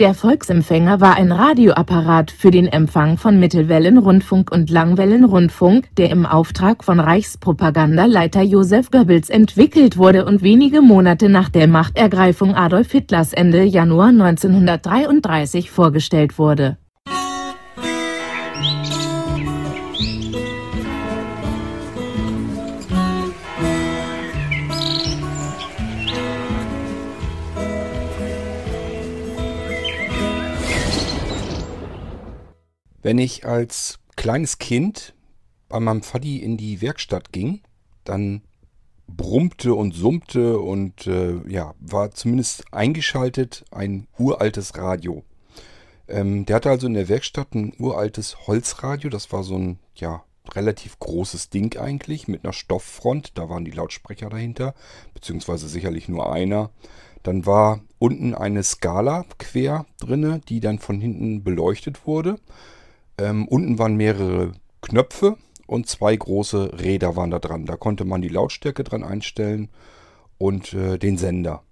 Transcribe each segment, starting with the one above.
Der Volksempfänger war ein Radioapparat für den Empfang von Mittelwellenrundfunk und Langwellenrundfunk, der im Auftrag von Reichspropagandaleiter Joseph Goebbels entwickelt wurde und wenige Monate nach der Machtergreifung Adolf Hitlers Ende Januar 1933 vorgestellt wurde Wenn ich als kleines Kind bei meinem Vati in die Werkstatt ging, dann brummte und summte und äh, ja, war zumindest eingeschaltet ein uraltes Radio. Ähm, der hatte also in der Werkstatt ein uraltes Holzradio, das war so ein ja, relativ großes Ding eigentlich mit einer Stofffront, da waren die Lautsprecher dahinter, beziehungsweise sicherlich nur einer. Dann war unten eine Skala quer drinne, die dann von hinten beleuchtet wurde. Ähm, unten waren mehrere Knöpfe und zwei große Räder waren da dran. Da konnte man die Lautstärke dran einstellen und äh, den Sender.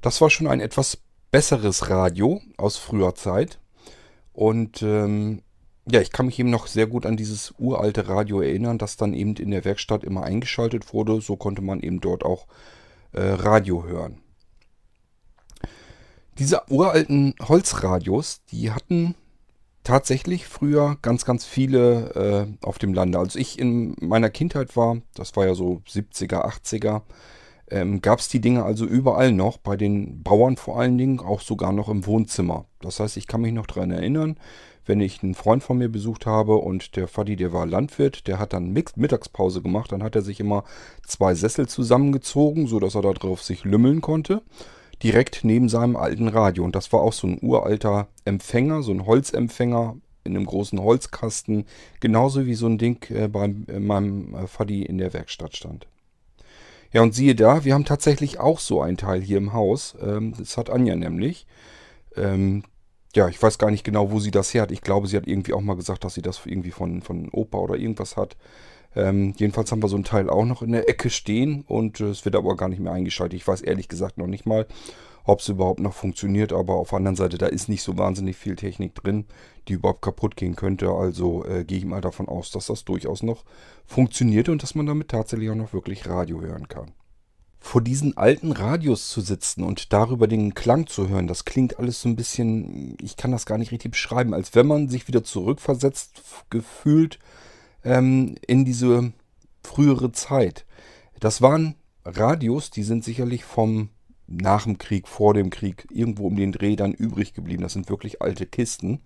Das war schon ein etwas besseres Radio aus früher Zeit. Und ähm, ja, ich kann mich eben noch sehr gut an dieses uralte Radio erinnern, das dann eben in der Werkstatt immer eingeschaltet wurde. So konnte man eben dort auch äh, Radio hören. Diese uralten Holzradios, die hatten tatsächlich früher ganz, ganz viele äh, auf dem Lande. Als ich in meiner Kindheit war, das war ja so 70er, 80er, ähm, gab es die Dinge also überall noch, bei den Bauern vor allen Dingen, auch sogar noch im Wohnzimmer. Das heißt, ich kann mich noch daran erinnern, wenn ich einen Freund von mir besucht habe und der Fadi, der war Landwirt, der hat dann Mittagspause gemacht, dann hat er sich immer zwei Sessel zusammengezogen, sodass er da drauf sich lümmeln konnte direkt neben seinem alten Radio. Und das war auch so ein uralter Empfänger, so ein Holzempfänger in einem großen Holzkasten, genauso wie so ein Ding äh, bei äh, meinem äh, Faddy in der Werkstatt stand. Ja, und siehe da, wir haben tatsächlich auch so ein Teil hier im Haus. Ähm, das hat Anja nämlich. Ähm, ja, ich weiß gar nicht genau, wo sie das her hat. Ich glaube, sie hat irgendwie auch mal gesagt, dass sie das irgendwie von, von Opa oder irgendwas hat. Ähm, jedenfalls haben wir so ein Teil auch noch in der Ecke stehen und äh, es wird aber gar nicht mehr eingeschaltet. Ich weiß ehrlich gesagt noch nicht mal, ob es überhaupt noch funktioniert, aber auf der anderen Seite, da ist nicht so wahnsinnig viel Technik drin, die überhaupt kaputt gehen könnte. Also äh, gehe ich mal davon aus, dass das durchaus noch funktioniert und dass man damit tatsächlich auch noch wirklich Radio hören kann. Vor diesen alten Radios zu sitzen und darüber den Klang zu hören, das klingt alles so ein bisschen, ich kann das gar nicht richtig beschreiben, als wenn man sich wieder zurückversetzt gefühlt ähm, in diese frühere Zeit. Das waren Radios, die sind sicherlich vom nach dem Krieg, vor dem Krieg, irgendwo um den Dreh dann übrig geblieben. Das sind wirklich alte Kisten.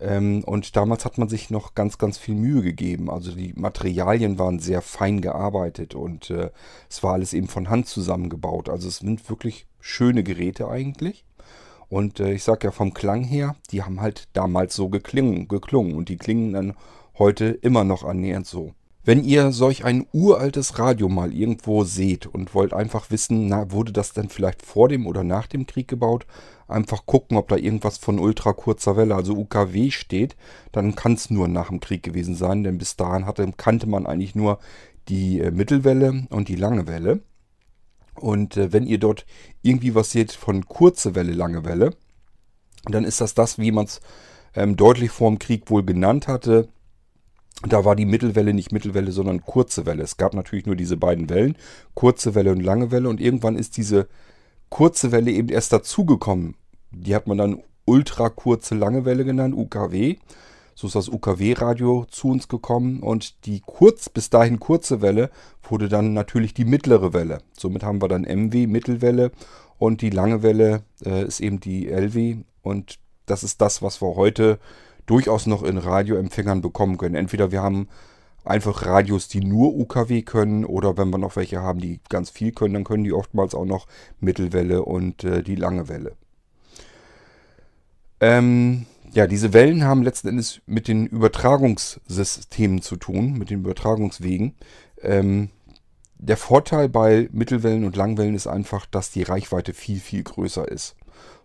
Ähm, und damals hat man sich noch ganz, ganz viel Mühe gegeben. Also die Materialien waren sehr fein gearbeitet und äh, es war alles eben von Hand zusammengebaut. Also es sind wirklich schöne Geräte eigentlich. Und äh, ich sag ja vom Klang her, die haben halt damals so geklungen, geklungen und die klingen dann heute immer noch annähernd so. Wenn ihr solch ein uraltes Radio mal irgendwo seht und wollt einfach wissen, na, wurde das denn vielleicht vor dem oder nach dem Krieg gebaut, einfach gucken, ob da irgendwas von ultrakurzer Welle, also UKW steht, dann kann es nur nach dem Krieg gewesen sein, denn bis dahin hatte, kannte man eigentlich nur die äh, Mittelwelle und die lange Welle. Und äh, wenn ihr dort irgendwie was seht von kurze Welle, lange Welle, dann ist das das, wie man es ähm, deutlich vor dem Krieg wohl genannt hatte, da war die Mittelwelle nicht Mittelwelle, sondern kurze Welle. Es gab natürlich nur diese beiden Wellen, kurze Welle und lange Welle. Und irgendwann ist diese kurze Welle eben erst dazugekommen. Die hat man dann ultra kurze lange Welle genannt, UKW. So ist das UKW-Radio zu uns gekommen und die kurz, bis dahin kurze Welle wurde dann natürlich die mittlere Welle. Somit haben wir dann MW, Mittelwelle und die lange Welle äh, ist eben die LW und das ist das, was wir heute durchaus noch in Radioempfängern bekommen können. Entweder wir haben einfach Radios, die nur UKW können, oder wenn wir noch welche haben, die ganz viel können, dann können die oftmals auch noch Mittelwelle und äh, die lange Welle. Ähm, ja, diese Wellen haben letzten Endes mit den Übertragungssystemen zu tun, mit den Übertragungswegen. Ähm, der Vorteil bei Mittelwellen und Langwellen ist einfach, dass die Reichweite viel, viel größer ist.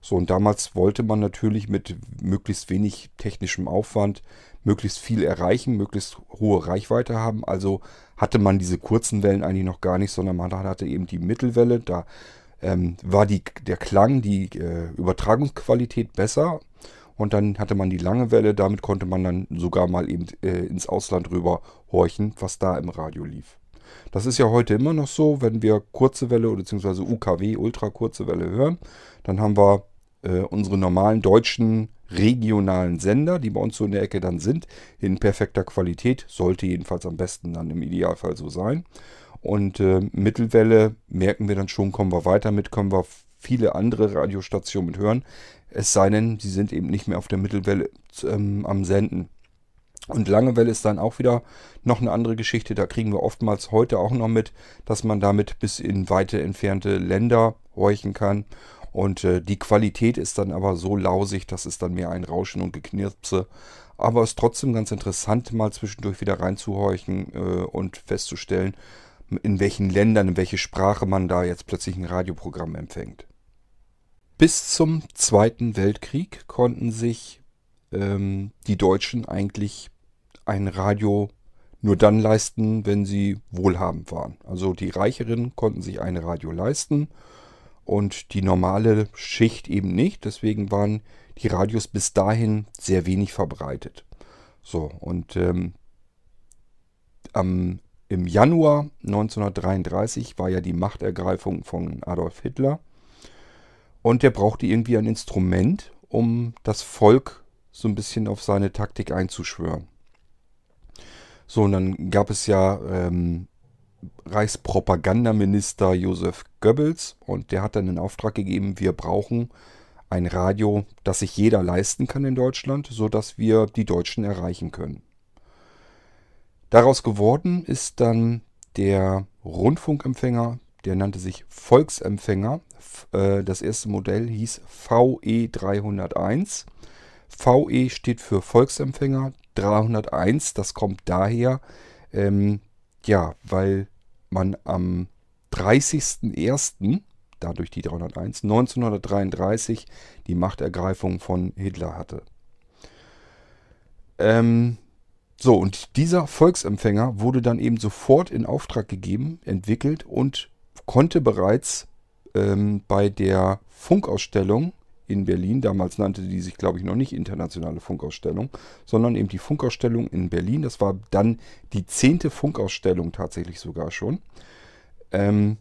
So, und damals wollte man natürlich mit möglichst wenig technischem Aufwand möglichst viel erreichen, möglichst hohe Reichweite haben. Also hatte man diese kurzen Wellen eigentlich noch gar nicht, sondern man hatte eben die Mittelwelle. Da ähm, war die, der Klang, die äh, Übertragungsqualität besser. Und dann hatte man die lange Welle, damit konnte man dann sogar mal eben äh, ins Ausland rüber horchen, was da im Radio lief. Das ist ja heute immer noch so, wenn wir kurze Welle bzw. UKW, ultrakurze Welle hören, dann haben wir äh, unsere normalen deutschen regionalen Sender, die bei uns so in der Ecke dann sind, in perfekter Qualität, sollte jedenfalls am besten dann im Idealfall so sein. Und äh, Mittelwelle merken wir dann schon, kommen wir weiter mit, können wir viele andere Radiostationen mit hören. Es sei denn, sie sind eben nicht mehr auf der Mittelwelle ähm, am Senden. Und Langewelle ist dann auch wieder noch eine andere Geschichte. Da kriegen wir oftmals heute auch noch mit, dass man damit bis in weite entfernte Länder horchen kann. Und äh, die Qualität ist dann aber so lausig, dass es dann mehr ein Rauschen und Geknirpse. Aber es ist trotzdem ganz interessant, mal zwischendurch wieder reinzuhorchen äh, und festzustellen, in welchen Ländern, in welche Sprache man da jetzt plötzlich ein Radioprogramm empfängt. Bis zum Zweiten Weltkrieg konnten sich ähm, die Deutschen eigentlich ein Radio nur dann leisten, wenn sie wohlhabend waren. Also die Reicheren konnten sich ein Radio leisten und die normale Schicht eben nicht. Deswegen waren die Radios bis dahin sehr wenig verbreitet. So, und ähm, am, im Januar 1933 war ja die Machtergreifung von Adolf Hitler. Und der brauchte irgendwie ein Instrument, um das Volk so ein bisschen auf seine Taktik einzuschwören. So, und dann gab es ja ähm, Reichspropagandaminister Josef Goebbels und der hat dann in Auftrag gegeben, wir brauchen ein Radio, das sich jeder leisten kann in Deutschland, sodass wir die Deutschen erreichen können. Daraus geworden ist dann der Rundfunkempfänger, der nannte sich Volksempfänger. Äh, das erste Modell hieß VE301. VE steht für Volksempfänger, 301, das kommt daher, ähm, ja, weil man am 30.01., dadurch die 301, 1933 die Machtergreifung von Hitler hatte. Ähm, so, und dieser Volksempfänger wurde dann eben sofort in Auftrag gegeben, entwickelt und konnte bereits ähm, bei der Funkausstellung in Berlin. Damals nannte die sich, glaube ich, noch nicht Internationale Funkausstellung, sondern eben die Funkausstellung in Berlin. Das war dann die zehnte Funkausstellung tatsächlich sogar schon. Ähm,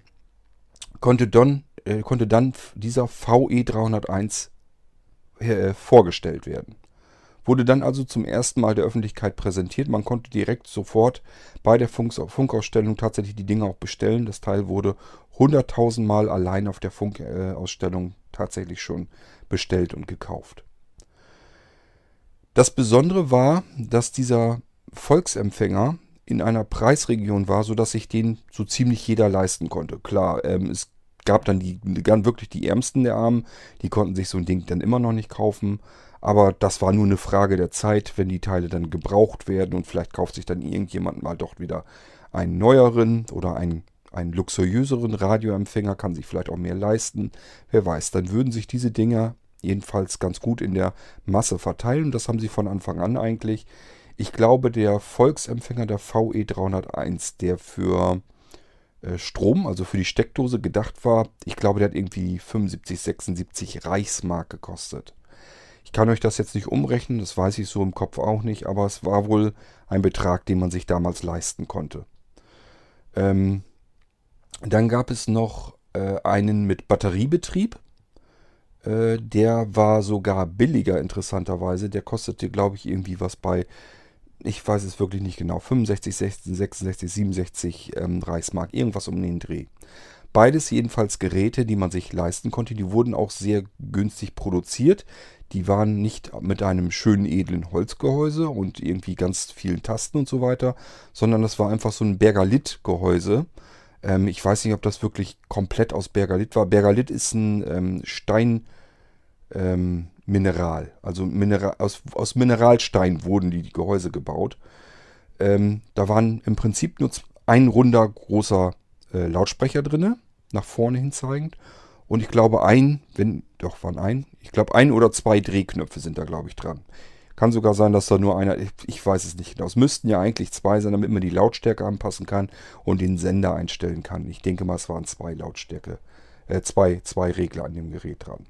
konnte, dann, äh, konnte dann dieser VE 301 äh, vorgestellt werden. Wurde dann also zum ersten Mal der Öffentlichkeit präsentiert. Man konnte direkt sofort bei der Funk Funkausstellung tatsächlich die Dinge auch bestellen. Das Teil wurde 100.000 Mal allein auf der Funkausstellung tatsächlich schon bestellt und gekauft. Das Besondere war, dass dieser Volksempfänger in einer Preisregion war, sodass sich den so ziemlich jeder leisten konnte. Klar, ähm, es gab dann die, ganz wirklich die Ärmsten der Armen, die konnten sich so ein Ding dann immer noch nicht kaufen. Aber das war nur eine Frage der Zeit, wenn die Teile dann gebraucht werden und vielleicht kauft sich dann irgendjemand mal doch wieder einen neueren oder einen einen luxuriöseren Radioempfänger, kann sich vielleicht auch mehr leisten. Wer weiß, dann würden sich diese Dinger jedenfalls ganz gut in der Masse verteilen. Das haben sie von Anfang an eigentlich. Ich glaube, der Volksempfänger der VE301, der für äh, Strom, also für die Steckdose gedacht war, ich glaube, der hat irgendwie 75, 76 Reichsmark gekostet. Ich kann euch das jetzt nicht umrechnen, das weiß ich so im Kopf auch nicht, aber es war wohl ein Betrag, den man sich damals leisten konnte. Ähm, dann gab es noch äh, einen mit Batteriebetrieb. Äh, der war sogar billiger, interessanterweise. Der kostete, glaube ich, irgendwie was bei, ich weiß es wirklich nicht genau, 65, 66, 66 67 ähm, Reichsmark. Irgendwas um den Dreh. Beides jedenfalls Geräte, die man sich leisten konnte. Die wurden auch sehr günstig produziert. Die waren nicht mit einem schönen edlen Holzgehäuse und irgendwie ganz vielen Tasten und so weiter, sondern das war einfach so ein Bergalit-Gehäuse ähm, ich weiß nicht, ob das wirklich komplett aus Bergalit war. Bergalit ist ein ähm, Steinmineral. Ähm, also Mineral, aus, aus Mineralstein wurden die, die Gehäuse gebaut. Ähm, da waren im Prinzip nur ein runder großer äh, Lautsprecher drin, nach vorne hin zeigend. Und ich glaube ein, wenn, doch waren ein, ich glaube ein oder zwei Drehknöpfe sind da, glaube ich, dran. Kann sogar sein, dass da nur einer, ich weiß es nicht genau. Es müssten ja eigentlich zwei sein, damit man die Lautstärke anpassen kann und den Sender einstellen kann. Ich denke mal, es waren zwei Lautstärke äh, zwei, zwei Regler an dem Gerät dran.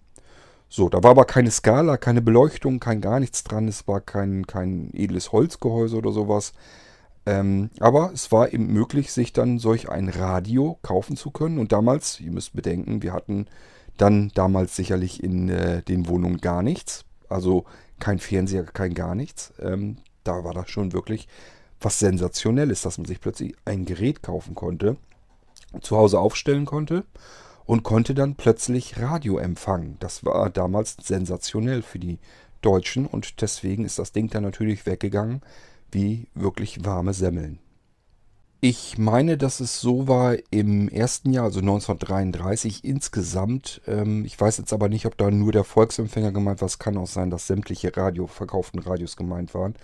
So, da war aber keine Skala, keine Beleuchtung, kein gar nichts dran. Es war kein, kein edles Holzgehäuse oder sowas. Ähm, aber es war eben möglich, sich dann solch ein Radio kaufen zu können. Und damals, ihr müsst bedenken, wir hatten dann damals sicherlich in äh, den Wohnungen gar nichts. Also kein Fernseher, kein gar nichts. Ähm, da war das schon wirklich was Sensationelles, dass man sich plötzlich ein Gerät kaufen konnte, zu Hause aufstellen konnte und konnte dann plötzlich Radio empfangen. Das war damals sensationell für die Deutschen und deswegen ist das Ding dann natürlich weggegangen wie wirklich warme Semmeln. Ich meine, dass es so war im ersten Jahr, also 1933 insgesamt. Ähm, ich weiß jetzt aber nicht, ob da nur der Volksempfänger gemeint war. Es kann auch sein, dass sämtliche Radio, verkauften Radios gemeint waren.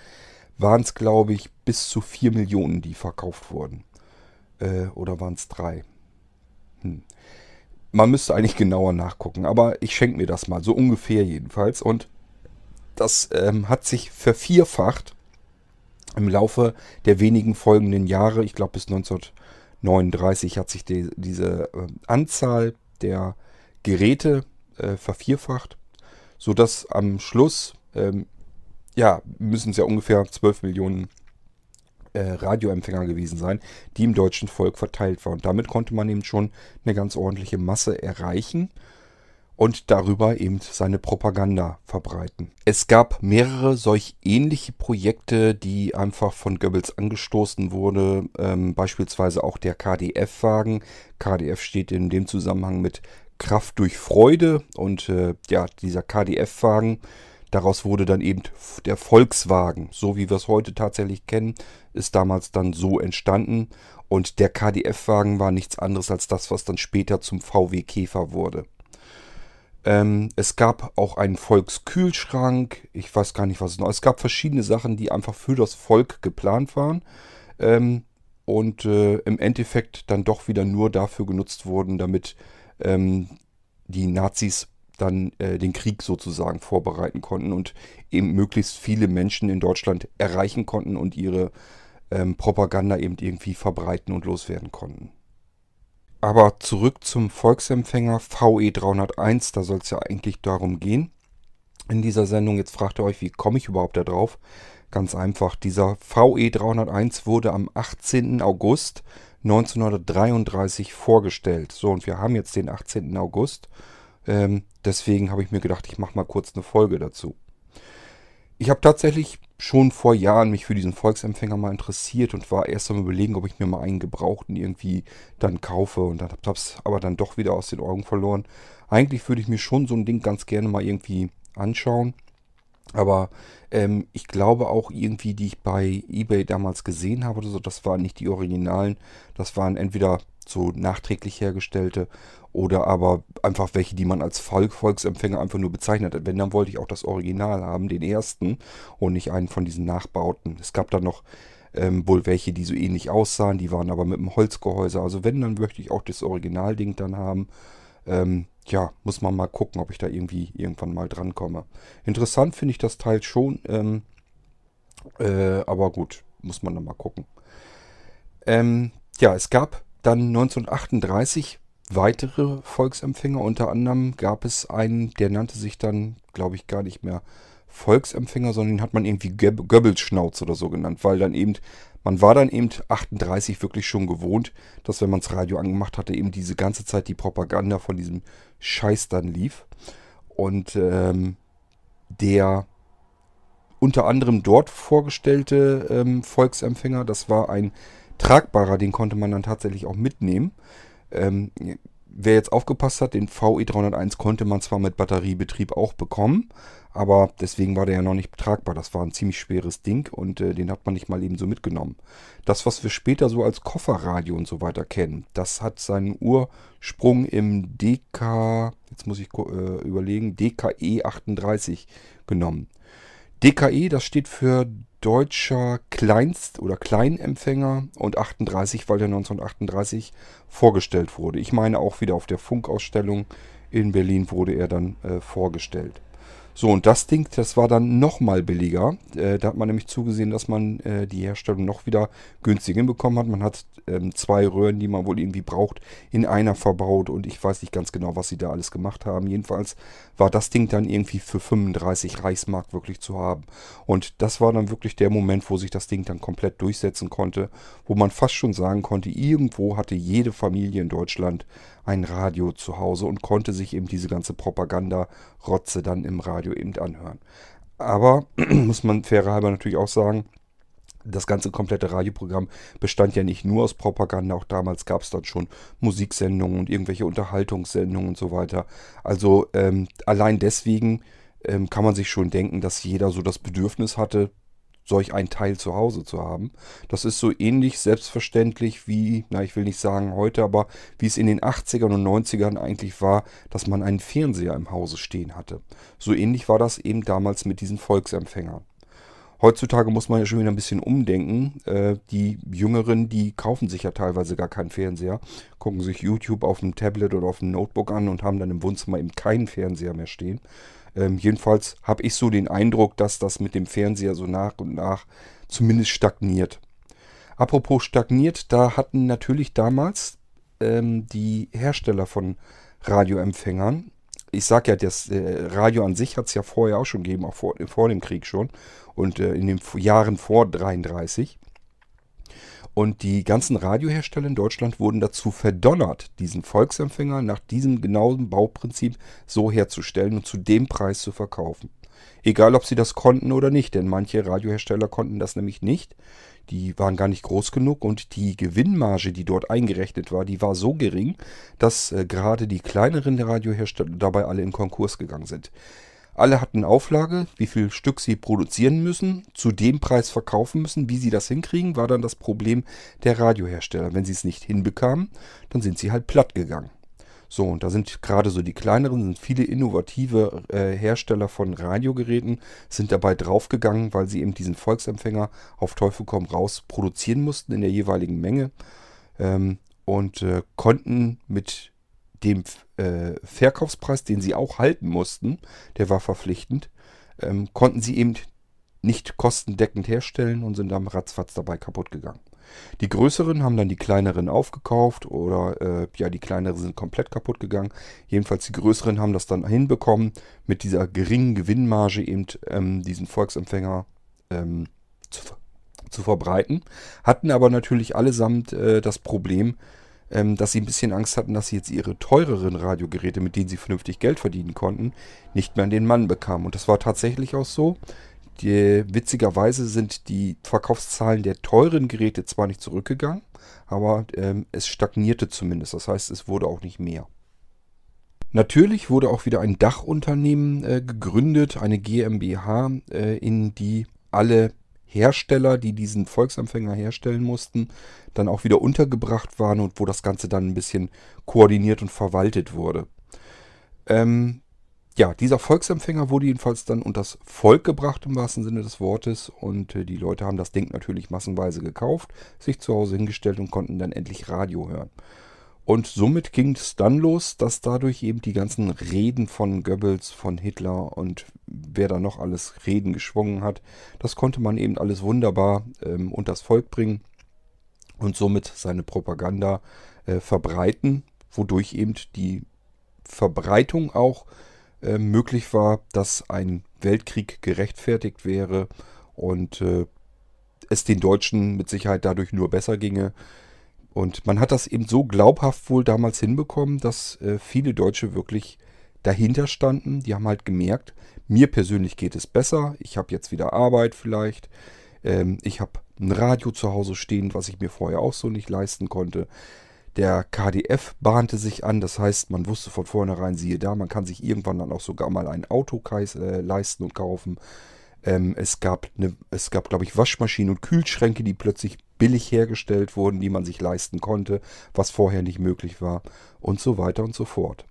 Waren es, glaube ich, bis zu 4 Millionen, die verkauft wurden. Äh, oder waren es drei? Hm. Man müsste eigentlich genauer nachgucken, aber ich schenke mir das mal, so ungefähr jedenfalls. Und das ähm, hat sich vervierfacht im Laufe der wenigen folgenden Jahre. Ich glaube bis 1939 hat sich die, diese äh, Anzahl der Geräte äh, vervierfacht, sodass am Schluss, ähm, ja, müssen es ja ungefähr 12 Millionen äh, Radioempfänger gewesen sein, die im deutschen Volk verteilt waren. Und damit konnte man eben schon eine ganz ordentliche Masse erreichen und darüber eben seine Propaganda verbreiten. Es gab mehrere solch ähnliche Projekte, die einfach von Goebbels angestoßen wurde, ähm, beispielsweise auch der KDF-Wagen. KDF steht in dem Zusammenhang mit Kraft durch Freude und äh, ja, dieser KDF-Wagen Daraus wurde dann eben der Volkswagen, so wie wir es heute tatsächlich kennen, ist damals dann so entstanden. Und der KDF-Wagen war nichts anderes als das, was dann später zum VW Käfer wurde. Ähm, es gab auch einen Volkskühlschrank. Ich weiß gar nicht, was es noch. Es gab verschiedene Sachen, die einfach für das Volk geplant waren. Ähm, und äh, im Endeffekt dann doch wieder nur dafür genutzt wurden, damit ähm, die Nazis dann äh, den Krieg sozusagen vorbereiten konnten und eben möglichst viele Menschen in Deutschland erreichen konnten und ihre ähm, Propaganda eben irgendwie verbreiten und loswerden konnten. Aber zurück zum Volksempfänger VE301, da soll es ja eigentlich darum gehen. In dieser Sendung, jetzt fragt ihr euch, wie komme ich überhaupt da drauf? Ganz einfach, dieser VE301 wurde am 18. August 1933 vorgestellt. So, und wir haben jetzt den 18. August ähm, deswegen habe ich mir gedacht, ich mache mal kurz eine Folge dazu. Ich habe tatsächlich schon vor Jahren mich für diesen Volksempfänger mal interessiert und war erst am überlegen, ob ich mir mal einen gebrauchten irgendwie dann kaufe und dann habe es aber dann doch wieder aus den Augen verloren. Eigentlich würde ich mir schon so ein Ding ganz gerne mal irgendwie anschauen. Aber ähm, ich glaube auch irgendwie, die ich bei eBay damals gesehen habe oder so, das waren nicht die Originalen. Das waren entweder so nachträglich hergestellte oder aber einfach welche, die man als Volk, Volksempfänger einfach nur bezeichnet hat. Wenn, dann wollte ich auch das Original haben, den ersten und nicht einen von diesen Nachbauten. Es gab dann noch ähm, wohl welche, die so ähnlich aussahen, die waren aber mit einem Holzgehäuse. Also wenn, dann möchte ich auch das Originalding dann haben. Ähm, ja, muss man mal gucken, ob ich da irgendwie irgendwann mal drankomme. Interessant finde ich das Teil schon, ähm, äh, aber gut, muss man dann mal gucken. Ähm, ja, es gab dann 1938 weitere Volksempfänger. Unter anderem gab es einen, der nannte sich dann, glaube ich, gar nicht mehr Volksempfänger, sondern den hat man irgendwie Goebbels-Schnauz oder so genannt, weil dann eben, man war dann eben 38 wirklich schon gewohnt, dass wenn man das Radio angemacht hatte, eben diese ganze Zeit die Propaganda von diesem Scheiß dann lief. Und ähm, der unter anderem dort vorgestellte ähm, Volksempfänger, das war ein tragbarer, den konnte man dann tatsächlich auch mitnehmen. Ähm, wer jetzt aufgepasst hat, den VE301 konnte man zwar mit Batteriebetrieb auch bekommen, aber deswegen war der ja noch nicht tragbar. Das war ein ziemlich schweres Ding und äh, den hat man nicht mal eben so mitgenommen. Das, was wir später so als Kofferradio und so weiter kennen, das hat seinen Ursprung im DK, jetzt muss ich äh, überlegen, DKE 38 genommen. DKE, das steht für deutscher Kleinst- oder Kleinempfänger und 38, weil der 1938 vorgestellt wurde. Ich meine auch wieder auf der Funkausstellung in Berlin wurde er dann äh, vorgestellt. So, und das Ding, das war dann nochmal billiger. Äh, da hat man nämlich zugesehen, dass man äh, die Herstellung noch wieder günstiger hinbekommen hat. Man hat ähm, zwei Röhren, die man wohl irgendwie braucht, in einer verbaut und ich weiß nicht ganz genau, was sie da alles gemacht haben. Jedenfalls war das Ding dann irgendwie für 35 Reichsmark wirklich zu haben. Und das war dann wirklich der Moment, wo sich das Ding dann komplett durchsetzen konnte, wo man fast schon sagen konnte, irgendwo hatte jede Familie in Deutschland ein Radio zu Hause und konnte sich eben diese ganze Propaganda-Rotze dann im Radio eben anhören. Aber muss man fairer halber natürlich auch sagen, das ganze komplette Radioprogramm bestand ja nicht nur aus Propaganda, auch damals gab es dann schon Musiksendungen und irgendwelche Unterhaltungssendungen und so weiter. Also ähm, allein deswegen ähm, kann man sich schon denken, dass jeder so das Bedürfnis hatte, solch einen Teil zu Hause zu haben. Das ist so ähnlich selbstverständlich wie, na ich will nicht sagen heute, aber wie es in den 80ern und 90ern eigentlich war, dass man einen Fernseher im Hause stehen hatte. So ähnlich war das eben damals mit diesen Volksempfängern. Heutzutage muss man ja schon wieder ein bisschen umdenken. Äh, die Jüngeren, die kaufen sich ja teilweise gar keinen Fernseher, gucken sich YouTube auf dem Tablet oder auf dem Notebook an und haben dann im Wohnzimmer eben keinen Fernseher mehr stehen. Ähm, jedenfalls habe ich so den Eindruck, dass das mit dem Fernseher so nach und nach zumindest stagniert. Apropos stagniert, da hatten natürlich damals ähm, die Hersteller von Radioempfängern, ich sage ja, das äh, Radio an sich hat es ja vorher auch schon gegeben, auch vor, vor dem Krieg schon und äh, in den Jahren vor 33. Und die ganzen Radiohersteller in Deutschland wurden dazu verdonnert, diesen Volksempfänger nach diesem genauen Bauprinzip so herzustellen und zu dem Preis zu verkaufen. Egal, ob sie das konnten oder nicht, denn manche Radiohersteller konnten das nämlich nicht. Die waren gar nicht groß genug und die Gewinnmarge, die dort eingerechnet war, die war so gering, dass äh, gerade die kleineren Radiohersteller dabei alle in Konkurs gegangen sind. Alle hatten Auflage, wie viel Stück sie produzieren müssen, zu dem Preis verkaufen müssen. Wie sie das hinkriegen, war dann das Problem der Radiohersteller. Wenn sie es nicht hinbekamen, dann sind sie halt platt gegangen. So, und da sind gerade so die kleineren, sind viele innovative äh, Hersteller von Radiogeräten, sind dabei draufgegangen, weil sie eben diesen Volksempfänger auf Teufel komm raus produzieren mussten in der jeweiligen Menge ähm, und äh, konnten mit dem äh, Verkaufspreis, den sie auch halten mussten, der war verpflichtend, ähm, konnten sie eben nicht kostendeckend herstellen und sind dann ratzfatz dabei kaputt gegangen. Die größeren haben dann die kleineren aufgekauft oder äh, ja, die kleineren sind komplett kaputt gegangen. Jedenfalls die größeren haben das dann hinbekommen, mit dieser geringen Gewinnmarge eben ähm, diesen Volksempfänger ähm, zu, zu, verbreiten. Hatten aber natürlich allesamt äh, das Problem, ähm, dass sie ein bisschen Angst hatten, dass sie jetzt ihre teureren Radiogeräte, mit denen sie vernünftig Geld verdienen konnten, nicht mehr an den Mann bekamen. Und das war tatsächlich auch so. Die, witzigerweise sind die Verkaufszahlen der teuren Geräte zwar nicht zurückgegangen, aber ähm, es stagnierte zumindest. Das heißt, es wurde auch nicht mehr. Natürlich wurde auch wieder ein Dachunternehmen äh, gegründet, eine GmbH, äh, in die alle Hersteller, die diesen Volksempfänger herstellen mussten, dann auch wieder untergebracht waren und wo das Ganze dann ein bisschen koordiniert und verwaltet wurde. Ähm, ja, dieser Volksempfänger wurde jedenfalls dann unters Volk gebracht im wahrsten Sinne des Wortes und äh, die Leute haben das Ding natürlich massenweise gekauft, sich zu Hause hingestellt und konnten dann endlich Radio hören. Und somit ging es dann los, dass dadurch eben die ganzen Reden von Goebbels, von Hitler und wer da noch alles Reden geschwungen hat, das konnte man eben alles wunderbar ähm, unters Volk bringen und somit seine Propaganda äh, verbreiten, wodurch eben die Verbreitung auch äh, möglich war, dass ein Weltkrieg gerechtfertigt wäre und äh, es den Deutschen mit Sicherheit dadurch nur besser ginge. Und man hat das eben so glaubhaft wohl damals hinbekommen, dass äh, viele Deutsche wirklich dahinter standen. Die haben halt gemerkt, mir persönlich geht es besser. Ich habe jetzt wieder Arbeit vielleicht. Ähm, ich habe ein Radio zu Hause stehen, was ich mir vorher auch so nicht leisten konnte. Der KDF bahnte sich an, das heißt, man wusste von vornherein, siehe da, man kann sich irgendwann dann auch sogar mal ein Auto äh, leisten und kaufen. Ähm, es gab, eine, gab, glaube ich, Waschmaschinen und Kühlschränke, die plötzlich billig hergestellt wurden, die man sich leisten konnte, was vorher nicht möglich war und so weiter und so fort.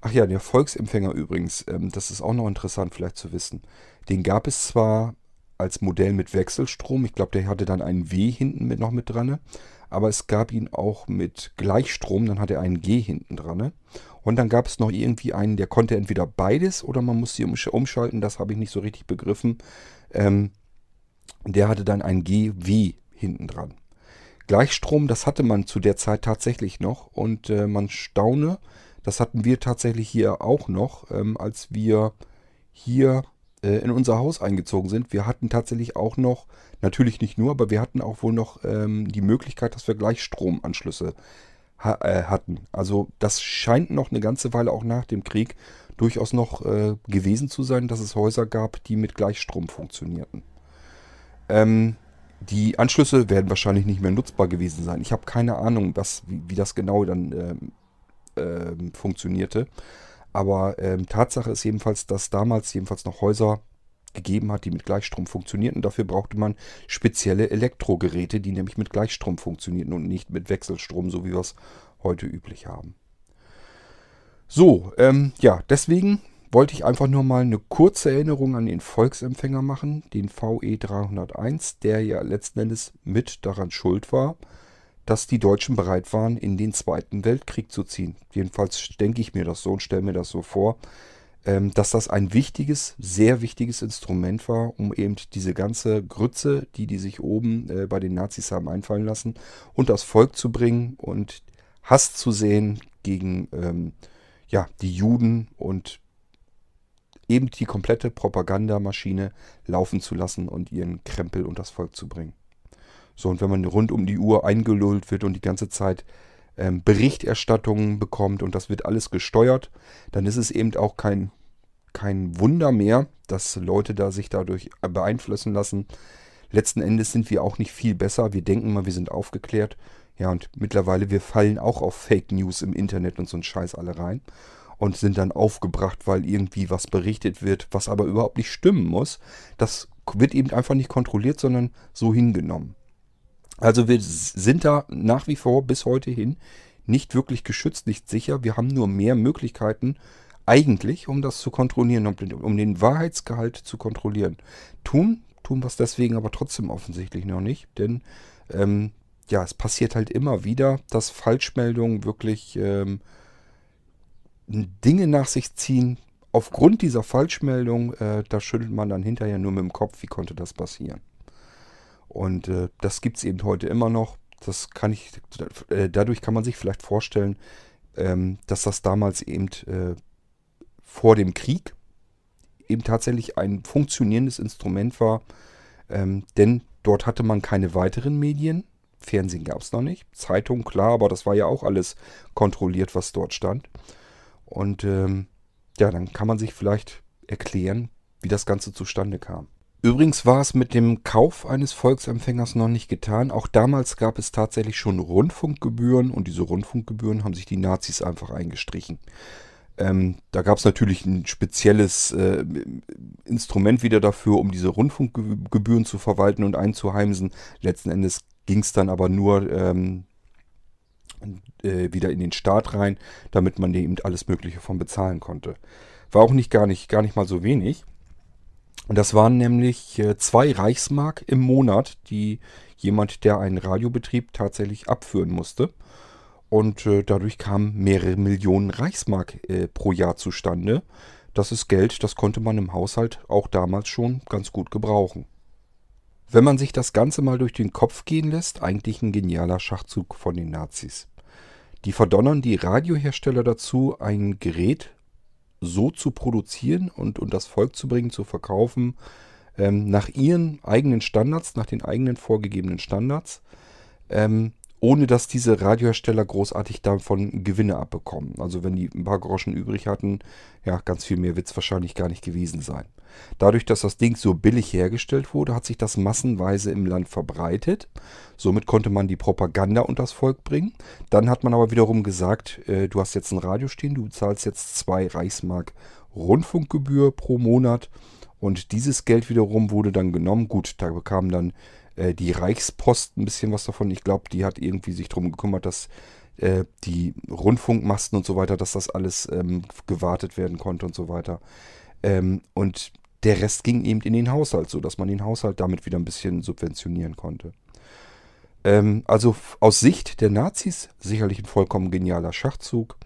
Ach ja, der Volksempfänger übrigens, ähm, das ist auch noch interessant vielleicht zu wissen. Den gab es zwar als Modell mit Wechselstrom, ich glaube, der hatte dann einen W hinten mit noch mit dran, aber es gab ihn auch mit Gleichstrom, dann hat er einen G hinten dran. Und dann gab es noch irgendwie einen, der konnte entweder beides oder man musste umschalten. Das habe ich nicht so richtig begriffen. Ähm, der hatte dann ein GW hinten dran. Gleichstrom, das hatte man zu der Zeit tatsächlich noch. Und äh, man staune, das hatten wir tatsächlich hier auch noch, ähm, als wir hier äh, in unser Haus eingezogen sind. Wir hatten tatsächlich auch noch, natürlich nicht nur, aber wir hatten auch wohl noch ähm, die Möglichkeit, dass wir Gleichstromanschlüsse ha äh, hatten. Also das scheint noch eine ganze Weile auch nach dem Krieg durchaus noch äh, gewesen zu sein, dass es Häuser gab, die mit Gleichstrom funktionierten. Ähm, die Anschlüsse werden wahrscheinlich nicht mehr nutzbar gewesen sein. Ich habe keine Ahnung, was, wie, wie das genau dann ähm, ähm, funktionierte. Aber ähm, Tatsache ist jedenfalls, dass damals jedenfalls noch Häuser gegeben hat, die mit Gleichstrom funktionierten. Dafür brauchte man spezielle Elektrogeräte, die nämlich mit Gleichstrom funktionierten und nicht mit Wechselstrom, so wie wir es heute üblich haben. So, ähm, ja, deswegen wollte ich einfach nur mal eine kurze Erinnerung an den Volksempfänger machen, den VE 301, der ja letzten Endes mit daran schuld war, dass die Deutschen bereit waren, in den Zweiten Weltkrieg zu ziehen. Jedenfalls denke ich mir das so und stelle mir das so vor, ähm, dass das ein wichtiges, sehr wichtiges Instrument war, um eben diese ganze Grütze, die die sich oben äh, bei den Nazis haben einfallen lassen, und das Volk zu bringen und Hass zu sehen gegen ähm, ja, die Juden und eben die komplette Propagandamaschine laufen zu lassen und ihren Krempel und das Volk zu bringen. So, und wenn man rund um die Uhr eingelullt wird und die ganze Zeit ähm, Berichterstattungen bekommt und das wird alles gesteuert, dann ist es eben auch kein, kein Wunder mehr, dass Leute da sich dadurch beeinflussen lassen. Letzten Endes sind wir auch nicht viel besser. Wir denken mal, wir sind aufgeklärt. Ja, und mittlerweile, wir fallen auch auf Fake News im Internet und so einen Scheiß alle rein und sind dann aufgebracht, weil irgendwie was berichtet wird, was aber überhaupt nicht stimmen muss. Das wird eben einfach nicht kontrolliert, sondern so hingenommen. Also wir sind da nach wie vor bis heute hin nicht wirklich geschützt, nicht sicher. Wir haben nur mehr Möglichkeiten eigentlich, um das zu kontrollieren, um den Wahrheitsgehalt zu kontrollieren. Tun, tun wir es deswegen aber trotzdem offensichtlich noch nicht, denn ähm, ja, es passiert halt immer wieder, dass Falschmeldungen wirklich ähm, Dinge nach sich ziehen. Aufgrund dieser Falschmeldung, äh, da schüttelt man dann hinterher nur mit dem Kopf, wie konnte das passieren. Und äh, das gibt es eben heute immer noch. Das kann ich, äh, dadurch kann man sich vielleicht vorstellen, ähm, dass das damals eben äh, vor dem Krieg eben tatsächlich ein funktionierendes Instrument war. Ähm, denn dort hatte man keine weiteren Medien. Fernsehen gab es noch nicht. Zeitung, klar, aber das war ja auch alles kontrolliert, was dort stand. Und ähm, ja, dann kann man sich vielleicht erklären, wie das Ganze zustande kam. Übrigens war es mit dem Kauf eines Volksempfängers noch nicht getan. Auch damals gab es tatsächlich schon Rundfunkgebühren und diese Rundfunkgebühren haben sich die Nazis einfach eingestrichen. Ähm, da gab es natürlich ein spezielles äh, Instrument wieder dafür, um diese Rundfunkgebühren zu verwalten und einzuheimsen. Letzten Endes ging es dann aber nur ähm, äh, wieder in den Staat rein, damit man eben alles Mögliche von bezahlen konnte. War auch nicht gar nicht, gar nicht mal so wenig. Und das waren nämlich äh, zwei Reichsmark im Monat, die jemand, der einen Radiobetrieb tatsächlich abführen musste. Und äh, dadurch kamen mehrere Millionen Reichsmark äh, pro Jahr zustande. Das ist Geld, das konnte man im Haushalt auch damals schon ganz gut gebrauchen. Wenn man sich das Ganze mal durch den Kopf gehen lässt, eigentlich ein genialer Schachzug von den Nazis. Die verdonnern die Radiohersteller dazu, ein Gerät so zu produzieren und, und das Volk zu bringen, zu verkaufen, ähm, nach ihren eigenen Standards, nach den eigenen vorgegebenen Standards, ähm, ohne dass diese Radiohersteller großartig davon Gewinne abbekommen. Also wenn die ein paar Groschen übrig hatten, ja, ganz viel mehr wird es wahrscheinlich gar nicht gewesen sein. Dadurch, dass das Ding so billig hergestellt wurde, hat sich das massenweise im Land verbreitet. Somit konnte man die Propaganda unters Volk bringen. Dann hat man aber wiederum gesagt, äh, du hast jetzt ein Radio stehen, du zahlst jetzt zwei Reichsmark Rundfunkgebühr pro Monat. Und dieses Geld wiederum wurde dann genommen. Gut, da bekam dann äh, die Reichspost ein bisschen was davon. Ich glaube, die hat irgendwie sich darum gekümmert, dass äh, die Rundfunkmasten und so weiter, dass das alles ähm, gewartet werden konnte und so weiter. Ähm, und der Rest ging eben in den Haushalt, sodass man den Haushalt damit wieder ein bisschen subventionieren konnte. Ähm, also aus Sicht der Nazis sicherlich ein vollkommen genialer Schachzug.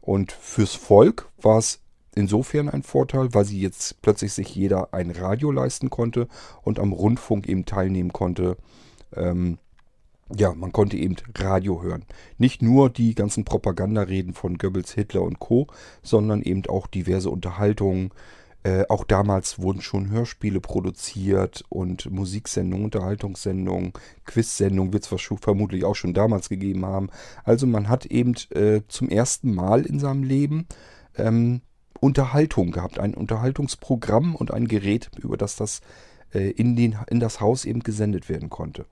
Und fürs Volk war es insofern ein Vorteil, weil sie jetzt plötzlich sich jeder ein Radio leisten konnte und am Rundfunk eben teilnehmen konnte. Ähm, ja, man konnte eben Radio hören. Nicht nur die ganzen Propagandareden von Goebbels, Hitler und Co., sondern eben auch diverse Unterhaltungen. Äh, auch damals wurden schon Hörspiele produziert und Musiksendungen, Unterhaltungssendungen, Quizsendungen wird es vermutlich auch schon damals gegeben haben. Also man hat eben äh, zum ersten Mal in seinem Leben ähm, Unterhaltung gehabt, ein Unterhaltungsprogramm und ein Gerät, über das das äh, in, den, in das Haus eben gesendet werden konnte.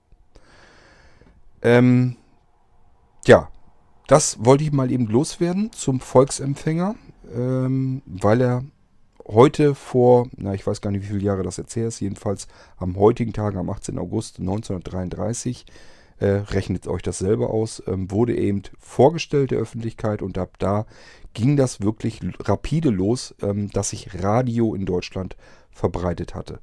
Ähm, ja, das wollte ich mal eben loswerden zum Volksempfänger, ähm, weil er heute vor, na ich weiß gar nicht, wie viele Jahre das jetzt her ist, jedenfalls am heutigen Tag, am 18. August 1933, äh, rechnet euch das selber aus, ähm, wurde eben vorgestellt der Öffentlichkeit und ab da ging das wirklich rapide los, ähm, dass sich Radio in Deutschland verbreitet hatte.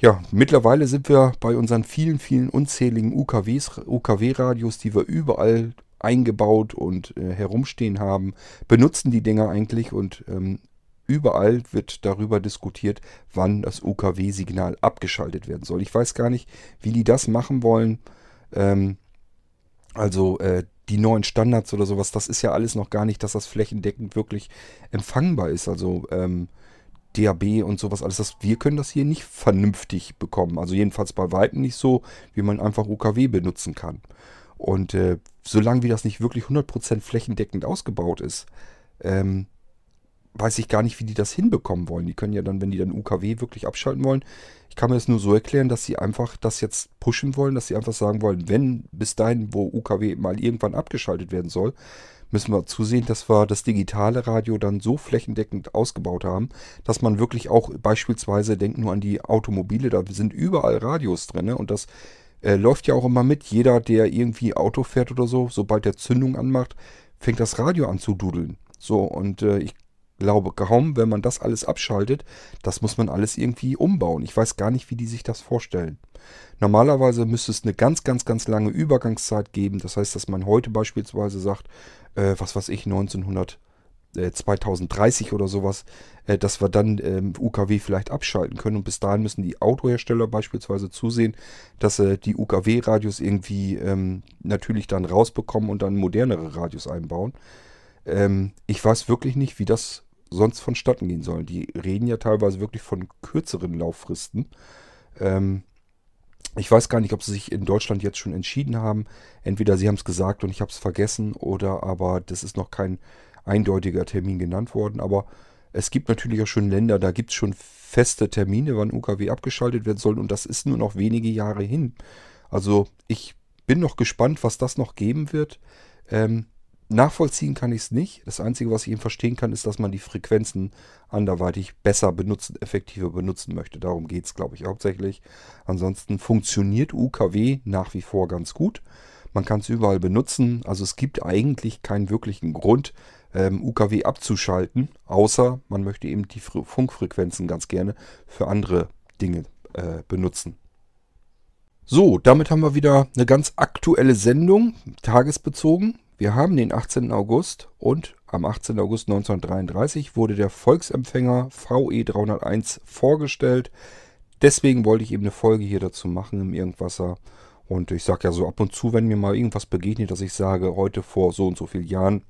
Ja, mittlerweile sind wir bei unseren vielen, vielen unzähligen UKWs, UKW-Radios, die wir überall eingebaut und äh, herumstehen haben, benutzen die Dinger eigentlich und ähm, überall wird darüber diskutiert, wann das UKW-Signal abgeschaltet werden soll. Ich weiß gar nicht, wie die das machen wollen. Ähm, also äh, die neuen Standards oder sowas, das ist ja alles noch gar nicht, dass das flächendeckend wirklich empfangbar ist. Also ähm, DAB und sowas alles. Das, wir können das hier nicht vernünftig bekommen. Also jedenfalls bei Weitem nicht so, wie man einfach UKW benutzen kann. Und äh, solange wie das nicht wirklich 100% flächendeckend ausgebaut ist, ähm, weiß ich gar nicht, wie die das hinbekommen wollen. Die können ja dann, wenn die dann UKW wirklich abschalten wollen, ich kann mir das nur so erklären, dass sie einfach das jetzt pushen wollen, dass sie einfach sagen wollen, wenn bis dahin, wo UKW mal irgendwann abgeschaltet werden soll, müssen wir zusehen, dass wir das digitale Radio dann so flächendeckend ausgebaut haben, dass man wirklich auch beispielsweise, denkt nur an die Automobile, da sind überall Radios drin ne? und das äh, läuft ja auch immer mit. Jeder, der irgendwie Auto fährt oder so, sobald der Zündung anmacht, fängt das Radio an zu dudeln. So, und äh, ich glaube kaum, wenn man das alles abschaltet, das muss man alles irgendwie umbauen. Ich weiß gar nicht, wie die sich das vorstellen. Normalerweise müsste es eine ganz, ganz, ganz lange Übergangszeit geben. Das heißt, dass man heute beispielsweise sagt, äh, was weiß ich, 1900, äh, 2030 oder sowas, äh, dass wir dann ähm, UKW vielleicht abschalten können. Und bis dahin müssen die Autohersteller beispielsweise zusehen, dass sie die UKW-Radios irgendwie ähm, natürlich dann rausbekommen und dann modernere Radios einbauen. Ähm, ich weiß wirklich nicht, wie das sonst vonstatten gehen soll. Die reden ja teilweise wirklich von kürzeren Lauffristen. Ähm, ich weiß gar nicht, ob sie sich in Deutschland jetzt schon entschieden haben. Entweder sie haben es gesagt und ich habe es vergessen oder aber das ist noch kein eindeutiger Termin genannt worden. Aber es gibt natürlich auch schon Länder, da gibt es schon feste Termine, wann UKW abgeschaltet werden soll und das ist nur noch wenige Jahre hin. Also ich bin noch gespannt, was das noch geben wird. Ähm, Nachvollziehen kann ich es nicht. Das Einzige, was ich eben verstehen kann, ist, dass man die Frequenzen anderweitig besser benutzen, effektiver benutzen möchte. Darum geht es, glaube ich, hauptsächlich. Ansonsten funktioniert UKW nach wie vor ganz gut. Man kann es überall benutzen. Also es gibt eigentlich keinen wirklichen Grund, ähm, UKW abzuschalten, außer man möchte eben die Funkfrequenzen ganz gerne für andere Dinge äh, benutzen. So, damit haben wir wieder eine ganz aktuelle Sendung, tagesbezogen. Wir haben den 18. August und am 18. August 1933 wurde der Volksempfänger VE 301 vorgestellt. Deswegen wollte ich eben eine Folge hier dazu machen im Irgendwasser. Und ich sage ja so ab und zu, wenn mir mal irgendwas begegnet, dass ich sage, heute vor so und so vielen Jahren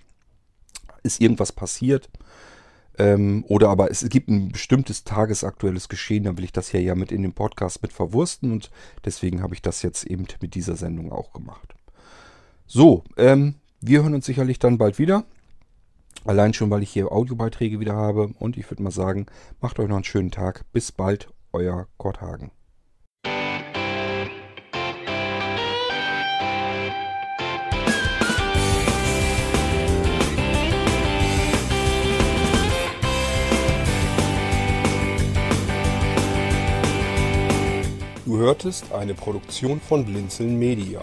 ist irgendwas passiert. Ähm, oder aber es gibt ein bestimmtes tagesaktuelles Geschehen, dann will ich das hier ja mit in den Podcast mit verwursten. Und deswegen habe ich das jetzt eben mit dieser Sendung auch gemacht. So, ähm, wir hören uns sicherlich dann bald wieder. Allein schon, weil ich hier Audiobeiträge wieder habe. Und ich würde mal sagen, macht euch noch einen schönen Tag. Bis bald, euer Kurt Hagen. Du hörtest eine Produktion von Blinzeln Media.